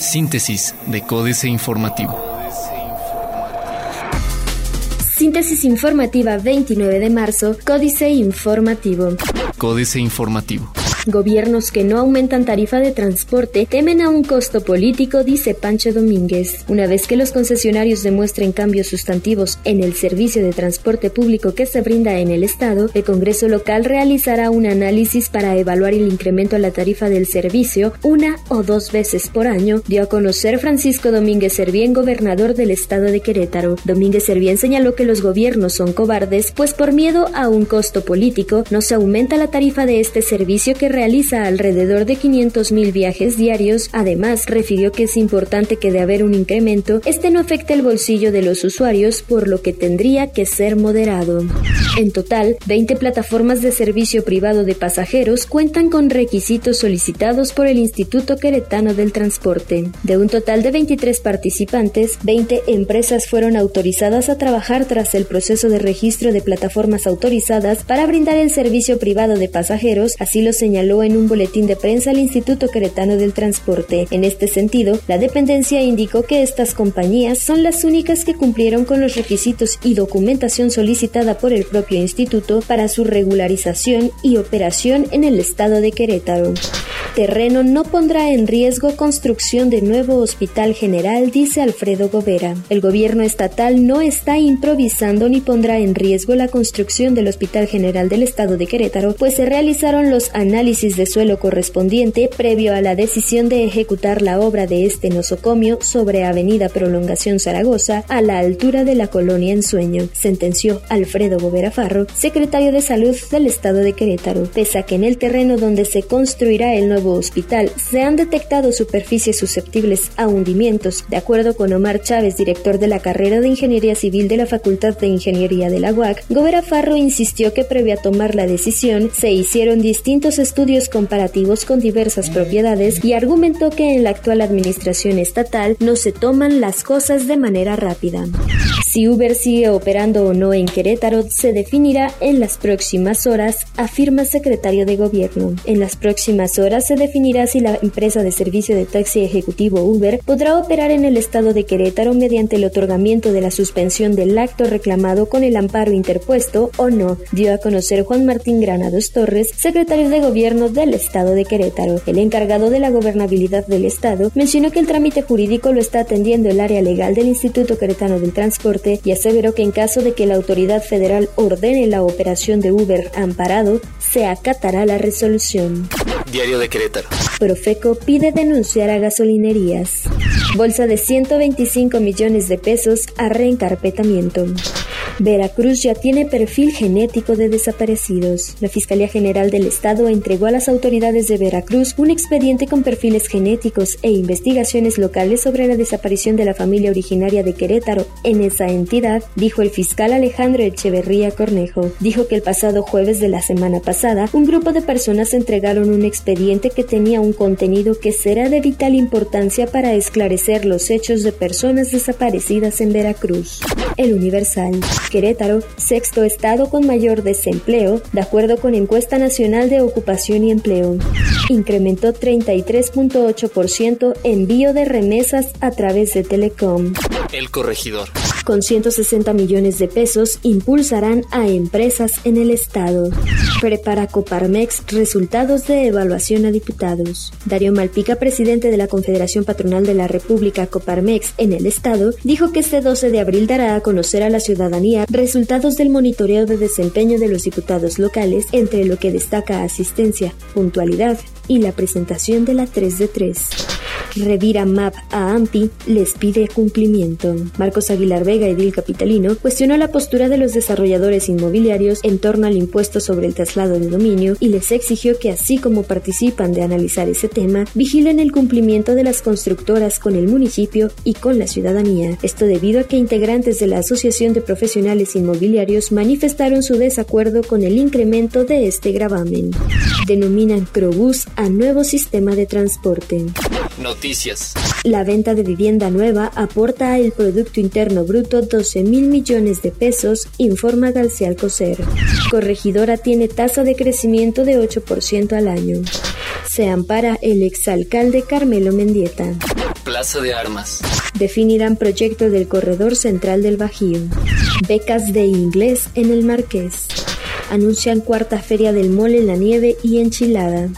Síntesis de Códice Informativo. Síntesis informativa 29 de marzo, Códice Informativo. Códice Informativo. Gobiernos que no aumentan tarifa de transporte temen a un costo político, dice Pancho Domínguez. Una vez que los concesionarios demuestren cambios sustantivos en el servicio de transporte público que se brinda en el Estado, el Congreso local realizará un análisis para evaluar el incremento a la tarifa del servicio una o dos veces por año, dio a conocer Francisco Domínguez Servién, gobernador del Estado de Querétaro. Domínguez Servién señaló que los gobiernos son cobardes, pues por miedo a un costo político no se aumenta la tarifa de este servicio que realiza alrededor de 500.000 viajes diarios. Además, refirió que es importante que de haber un incremento, este no afecte el bolsillo de los usuarios, por lo que tendría que ser moderado. En total, 20 plataformas de servicio privado de pasajeros cuentan con requisitos solicitados por el Instituto Queretano del Transporte. De un total de 23 participantes, 20 empresas fueron autorizadas a trabajar tras el proceso de registro de plataformas autorizadas para brindar el servicio privado de pasajeros, así lo señaló en un boletín de prensa al Instituto Queretano del Transporte. En este sentido, la dependencia indicó que estas compañías son las únicas que cumplieron con los requisitos y documentación solicitada por el propio instituto para su regularización y operación en el estado de Querétaro. Terreno no pondrá en riesgo construcción de nuevo hospital general, dice Alfredo Gobera. El gobierno estatal no está improvisando ni pondrá en riesgo la construcción del Hospital General del Estado de Querétaro, pues se realizaron los análisis de suelo correspondiente previo a la decisión de ejecutar la obra de este nosocomio sobre Avenida Prolongación Zaragoza a la altura de la colonia Ensueño, sentenció Alfredo Bovera Farro, secretario de Salud del Estado de Querétaro. Pese a que en el terreno donde se construirá el nuevo hospital se han detectado superficies susceptibles a hundimientos, de acuerdo con Omar Chávez, director de la carrera de Ingeniería Civil de la Facultad de Ingeniería de la UAC, Gobera Farro insistió que previo a tomar la decisión se hicieron distintos estudios comparativos con diversas propiedades y argumentó que en la actual administración estatal no se toman las cosas de manera rápida. Si Uber sigue operando o no en Querétaro se definirá en las próximas horas, afirma secretario de Gobierno. En las próximas horas se definirá si la empresa de servicio de taxi ejecutivo Uber podrá operar en el estado de Querétaro mediante el otorgamiento de la suspensión del acto reclamado con el amparo interpuesto o no, dio a conocer Juan Martín Granados Torres, secretario de Gobierno del Estado de Querétaro. El encargado de la gobernabilidad del Estado mencionó que el trámite jurídico lo está atendiendo el área legal del Instituto Queretano del Transporte y aseveró que en caso de que la autoridad federal ordene la operación de Uber amparado, se acatará la resolución. Diario de Querétaro. Profeco pide denunciar a gasolinerías. Bolsa de 125 millones de pesos a reencarpetamiento. Veracruz ya tiene perfil genético de desaparecidos. La Fiscalía General del Estado entregó a las autoridades de Veracruz un expediente con perfiles genéticos e investigaciones locales sobre la desaparición de la familia originaria de Querétaro en esa entidad, dijo el fiscal Alejandro Echeverría Cornejo. Dijo que el pasado jueves de la semana pasada, un grupo de personas entregaron un expediente que tenía un contenido que será de vital importancia para esclarecer los hechos de personas desaparecidas en Veracruz. El Universal. Querétaro, sexto estado con mayor desempleo, de acuerdo con encuesta nacional de ocupación y empleo. Incrementó 33.8% envío de remesas a través de Telecom. El corregidor. Con 160 millones de pesos impulsarán a empresas en el estado. Prepara Coparmex resultados de evaluación a diputados. Darío Malpica, presidente de la Confederación Patronal de la República Coparmex en el estado, dijo que este 12 de abril dará a conocer a la ciudadanía resultados del monitoreo de desempeño de los diputados locales, entre lo que destaca asistencia, puntualidad y la presentación de la 3 de 3. Revira MAP a AMPI les pide cumplimiento. Marcos Aguilar Vega, edil capitalino, cuestionó la postura de los desarrolladores inmobiliarios en torno al impuesto sobre el traslado de dominio y les exigió que así como participan de analizar ese tema, vigilen el cumplimiento de las constructoras con el municipio y con la ciudadanía. Esto debido a que integrantes de la Asociación de Profesionales Inmobiliarios manifestaron su desacuerdo con el incremento de este gravamen. Denominan Crobús a nuevo sistema de transporte. Noticias. La venta de vivienda nueva aporta al Producto Interno Bruto 12 mil millones de pesos, informa García Alcocer. Corregidora tiene tasa de crecimiento de 8% al año. Se ampara el exalcalde Carmelo Mendieta. Plaza de Armas. Definirán proyecto del corredor central del Bajío. Becas de inglés en el Marqués. Anuncian cuarta feria del mole en la nieve y enchilada.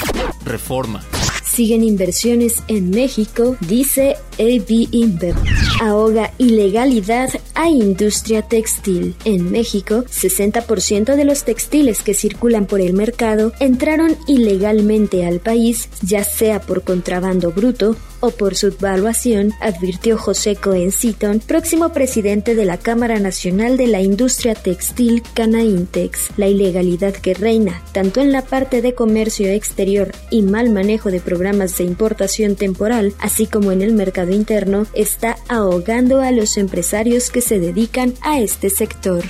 Reforma. Siguen inversiones en México, dice AB InBev. Ahoga ilegalidad a industria textil. En México, 60% de los textiles que circulan por el mercado entraron ilegalmente al país, ya sea por contrabando bruto o por subvaluación, advirtió José Cohen Seaton, próximo presidente de la Cámara Nacional de la Industria Textil Canaintex. La ilegalidad que reina, tanto en la parte de comercio exterior y mal manejo de programas de importación temporal, así como en el mercado interno, está ahogando a los empresarios que se dedican a este sector.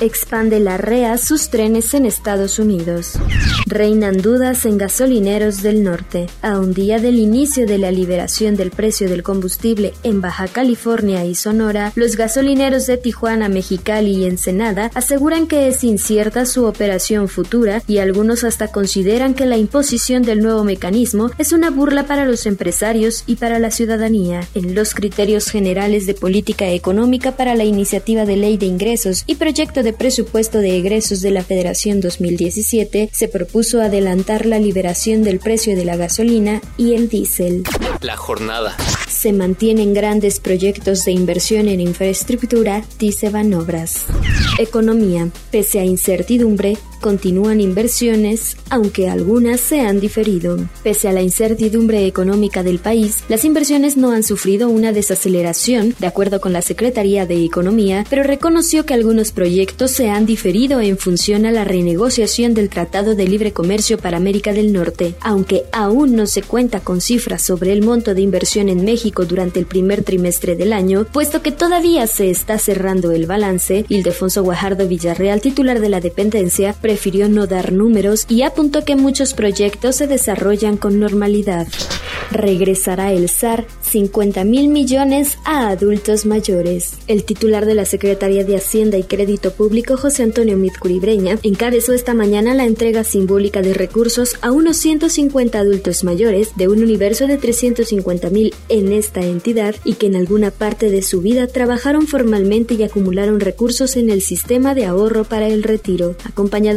Expande la REA sus trenes en Estados Unidos. Reinan dudas en gasolineros del norte. A un día del inicio de la liberación del precio del combustible en Baja California y Sonora, los gasolineros de Tijuana, Mexicali y Ensenada aseguran que es incierta su operación futura y algunos hasta consideran que la imposición del nuevo mecanismo es una burla para los empresarios y para la ciudadanía. En los criterios generales de política económica para la iniciativa de ley de ingresos y proyecto de presupuesto de egresos de la Federación 2017 se propuso adelantar la liberación del precio de la gasolina y el diésel. Jornada. Se mantienen grandes proyectos de inversión en infraestructura, dice Banobras. Economía. Pese a incertidumbre, continúan inversiones, aunque algunas se han diferido. Pese a la incertidumbre económica del país, las inversiones no han sufrido una desaceleración, de acuerdo con la Secretaría de Economía, pero reconoció que algunos proyectos se han diferido en función a la renegociación del Tratado de Libre Comercio para América del Norte. Aunque aún no se cuenta con cifras sobre el monto de inversión en México durante el primer trimestre del año, puesto que todavía se está cerrando el balance, Ildefonso Guajardo Villarreal, titular de la dependencia, prefirió no dar números y apuntó que muchos proyectos se desarrollan con normalidad. Regresará el SAR 50 mil millones a adultos mayores. El titular de la Secretaría de Hacienda y Crédito Público, José Antonio Mitcuribreña, encabezó esta mañana la entrega simbólica de recursos a unos 150 adultos mayores de un universo de 350 mil en esta entidad y que en alguna parte de su vida trabajaron formalmente y acumularon recursos en el sistema de ahorro para el retiro,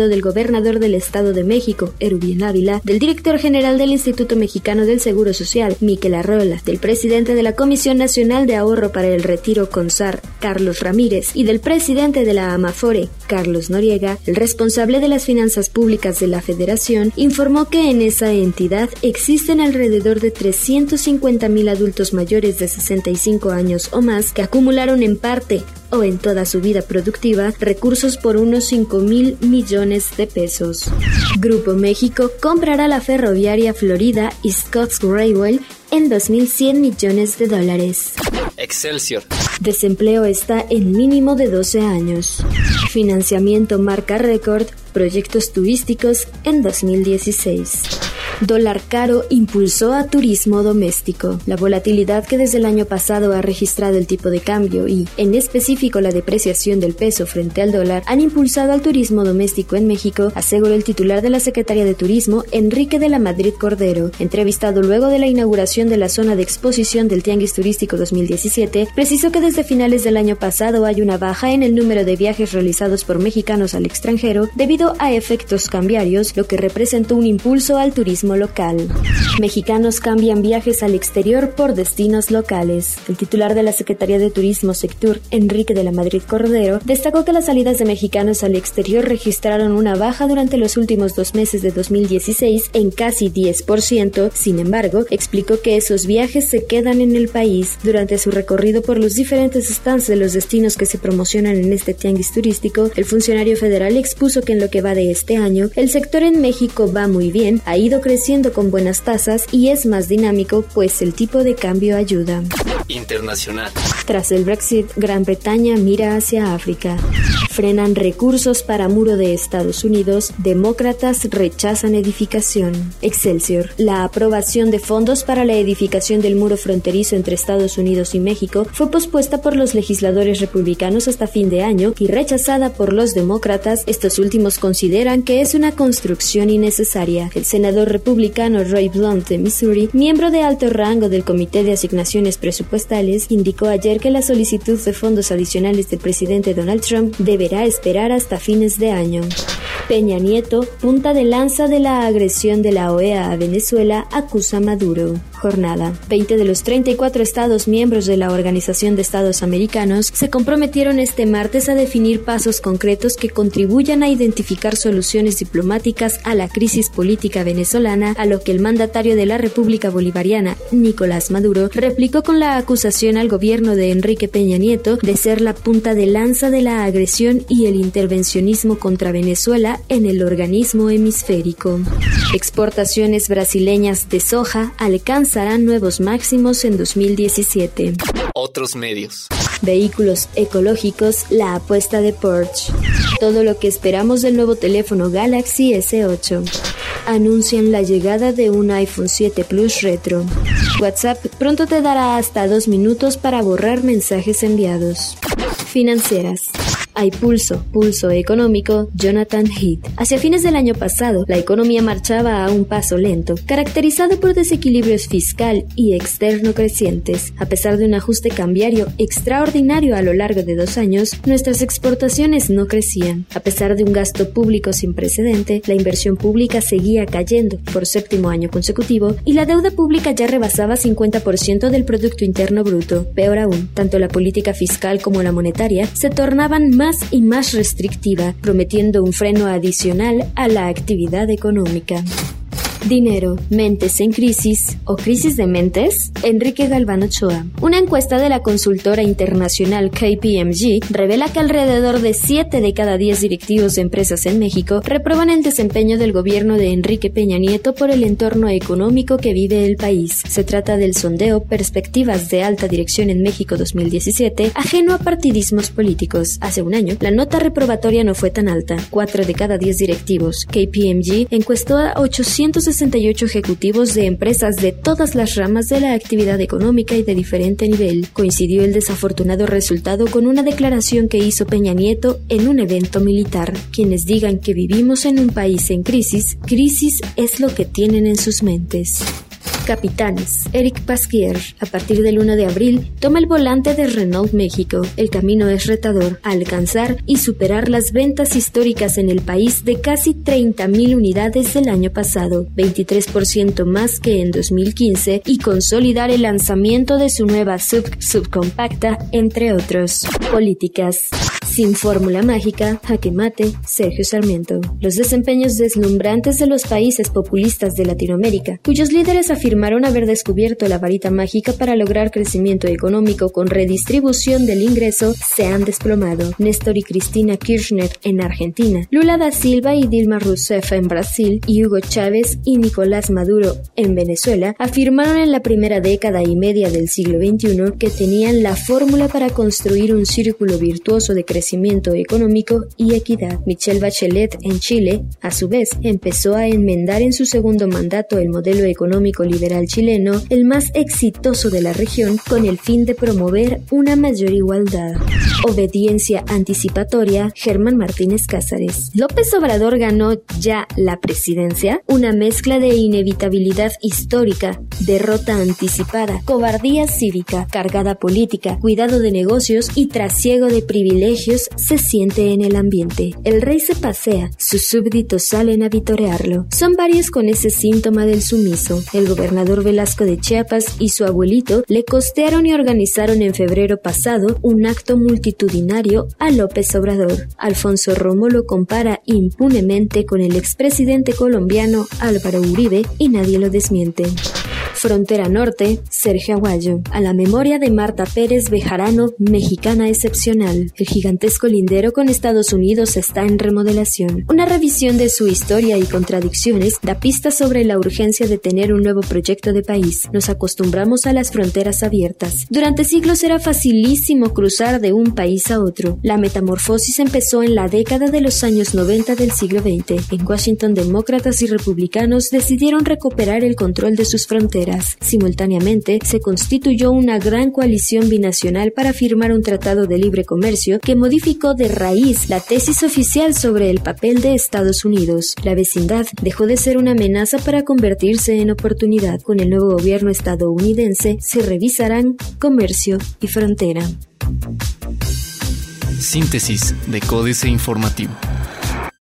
del gobernador del Estado de México, Erubien Ávila, del director general del Instituto Mexicano del Seguro Social, Miquel Arrola, del presidente de la Comisión Nacional de Ahorro para el Retiro CONSAR, Carlos Ramírez, y del presidente de la AMAFORE, Carlos Noriega, el responsable de las finanzas públicas de la Federación, informó que en esa entidad existen alrededor de 350 mil adultos mayores de 65 años o más que acumularon en parte o en toda su vida productiva recursos por unos 5 mil millones de pesos. Grupo México comprará la ferroviaria Florida y Scott's Railway en 2.100 millones de dólares. Excelsior. Desempleo está en mínimo de 12 años. Financiamiento marca récord, proyectos turísticos en 2016. Dólar caro impulsó a turismo doméstico. La volatilidad que desde el año pasado ha registrado el tipo de cambio y, en específico, la depreciación del peso frente al dólar han impulsado al turismo doméstico en México, aseguró el titular de la Secretaría de Turismo, Enrique de la Madrid Cordero, entrevistado luego de la inauguración de la zona de exposición del Tianguis Turístico 2017, precisó que desde finales del año pasado hay una baja en el número de viajes realizados por mexicanos al extranjero debido a efectos cambiarios, lo que representó un impulso al turismo local. Mexicanos cambian viajes al exterior por destinos locales. El titular de la Secretaría de Turismo Sectur, Enrique de la Madrid Cordero, destacó que las salidas de mexicanos al exterior registraron una baja durante los últimos dos meses de 2016 en casi 10%. Sin embargo, explicó que esos viajes se quedan en el país. Durante su recorrido por los diferentes stands de los destinos que se promocionan en este tianguis turístico, el funcionario federal expuso que en lo que va de este año, el sector en México va muy bien, ha ido creciendo con buenas tasas y es más dinámico, pues el tipo de cambio ayuda. internacional. Tras el Brexit, Gran Bretaña mira hacia África. Frenan recursos para muro de Estados Unidos. Demócratas rechazan edificación. Excelsior. La aprobación de fondos para la edificación del muro fronterizo entre Estados Unidos y México fue pospuesta por los legisladores republicanos hasta fin de año y rechazada por los demócratas. Estos últimos consideran que es una construcción innecesaria. El senador republicano Roy Blunt de Missouri, miembro de alto rango del Comité de Asignaciones Presupuestales, indicó ayer que la solicitud de fondos adicionales del presidente Donald Trump deberá esperar hasta fines de año. Peña Nieto, punta de lanza de la agresión de la OEA a Venezuela, acusa a Maduro. Jornada. 20 de los 34 estados miembros de la Organización de Estados Americanos se comprometieron este martes a definir pasos concretos que contribuyan a identificar soluciones diplomáticas a la crisis política venezolana, a lo que el mandatario de la República Bolivariana, Nicolás Maduro, replicó con la acusación al gobierno de Enrique Peña Nieto de ser la punta de lanza de la agresión y el intervencionismo contra Venezuela en el organismo hemisférico. Exportaciones brasileñas de soja alcanzarán nuevos máximos en 2017. Otros medios. Vehículos ecológicos, la apuesta de Porsche. Todo lo que esperamos del nuevo teléfono Galaxy S8. Anuncian la llegada de un iPhone 7 Plus Retro. WhatsApp pronto te dará hasta dos minutos para borrar mensajes enviados. Financieras. Hay pulso, pulso económico, Jonathan Heath. Hacia fines del año pasado, la economía marchaba a un paso lento, caracterizado por desequilibrios fiscal y externo crecientes. A pesar de un ajuste cambiario extraordinario a lo largo de dos años, nuestras exportaciones no crecían. A pesar de un gasto público sin precedente, la inversión pública seguía cayendo por séptimo año consecutivo y la deuda pública ya rebasaba 50% del Producto Interno Bruto. Peor aún, tanto la política fiscal como la monetaria se tornaban más y más restrictiva, prometiendo un freno adicional a la actividad económica. Dinero, mentes en crisis o crisis de mentes? Enrique Galván Ochoa. Una encuesta de la consultora internacional KPMG revela que alrededor de 7 de cada 10 directivos de empresas en México reprueban el desempeño del gobierno de Enrique Peña Nieto por el entorno económico que vive el país. Se trata del sondeo Perspectivas de Alta Dirección en México 2017, ajeno a partidismos políticos. Hace un año, la nota reprobatoria no fue tan alta. 4 de cada 10 directivos. KPMG encuestó a 860 68 ejecutivos de empresas de todas las ramas de la actividad económica y de diferente nivel. Coincidió el desafortunado resultado con una declaración que hizo Peña Nieto en un evento militar. Quienes digan que vivimos en un país en crisis, crisis es lo que tienen en sus mentes. Capitanes. Eric Pasquier, a partir del 1 de abril, toma el volante de Renault México. El camino es retador, alcanzar y superar las ventas históricas en el país de casi 30.000 unidades del año pasado, 23% más que en 2015, y consolidar el lanzamiento de su nueva sub subcompacta, entre otros. Políticas. Sin fórmula mágica, jaque mate, Sergio Sarmiento. Los desempeños deslumbrantes de los países populistas de Latinoamérica, cuyos líderes afirmaron haber descubierto la varita mágica para lograr crecimiento económico con redistribución del ingreso, se han desplomado. Néstor y Cristina Kirchner en Argentina, Lula da Silva y Dilma Rousseff en Brasil y Hugo Chávez y Nicolás Maduro en Venezuela afirmaron en la primera década y media del siglo XXI que tenían la fórmula para construir un círculo virtuoso de crecimiento crecimiento económico y equidad. Michelle Bachelet en Chile, a su vez, empezó a enmendar en su segundo mandato el modelo económico liberal chileno, el más exitoso de la región, con el fin de promover una mayor igualdad. Obediencia anticipatoria, Germán Martínez Cázares. López Obrador ganó ya la presidencia, una mezcla de inevitabilidad histórica, derrota anticipada, cobardía cívica, cargada política, cuidado de negocios y trasiego de privilegios se siente en el ambiente. El rey se pasea, sus súbditos salen a vitorearlo. Son varios con ese síntoma del sumiso. El gobernador Velasco de Chiapas y su abuelito le costearon y organizaron en febrero pasado un acto multitudinario a López Obrador. Alfonso Romo lo compara impunemente con el expresidente colombiano Álvaro Uribe y nadie lo desmiente. Frontera Norte, Sergio Aguayo. A la memoria de Marta Pérez Bejarano, mexicana excepcional. El gigantesco lindero con Estados Unidos está en remodelación. Una revisión de su historia y contradicciones da pistas sobre la urgencia de tener un nuevo proyecto de país. Nos acostumbramos a las fronteras abiertas. Durante siglos era facilísimo cruzar de un país a otro. La metamorfosis empezó en la década de los años 90 del siglo XX. En Washington, demócratas y republicanos decidieron recuperar el control de sus Simultáneamente, se constituyó una gran coalición binacional para firmar un tratado de libre comercio que modificó de raíz la tesis oficial sobre el papel de Estados Unidos. La vecindad dejó de ser una amenaza para convertirse en oportunidad. Con el nuevo gobierno estadounidense se revisarán comercio y frontera. Síntesis de Códice Informativo.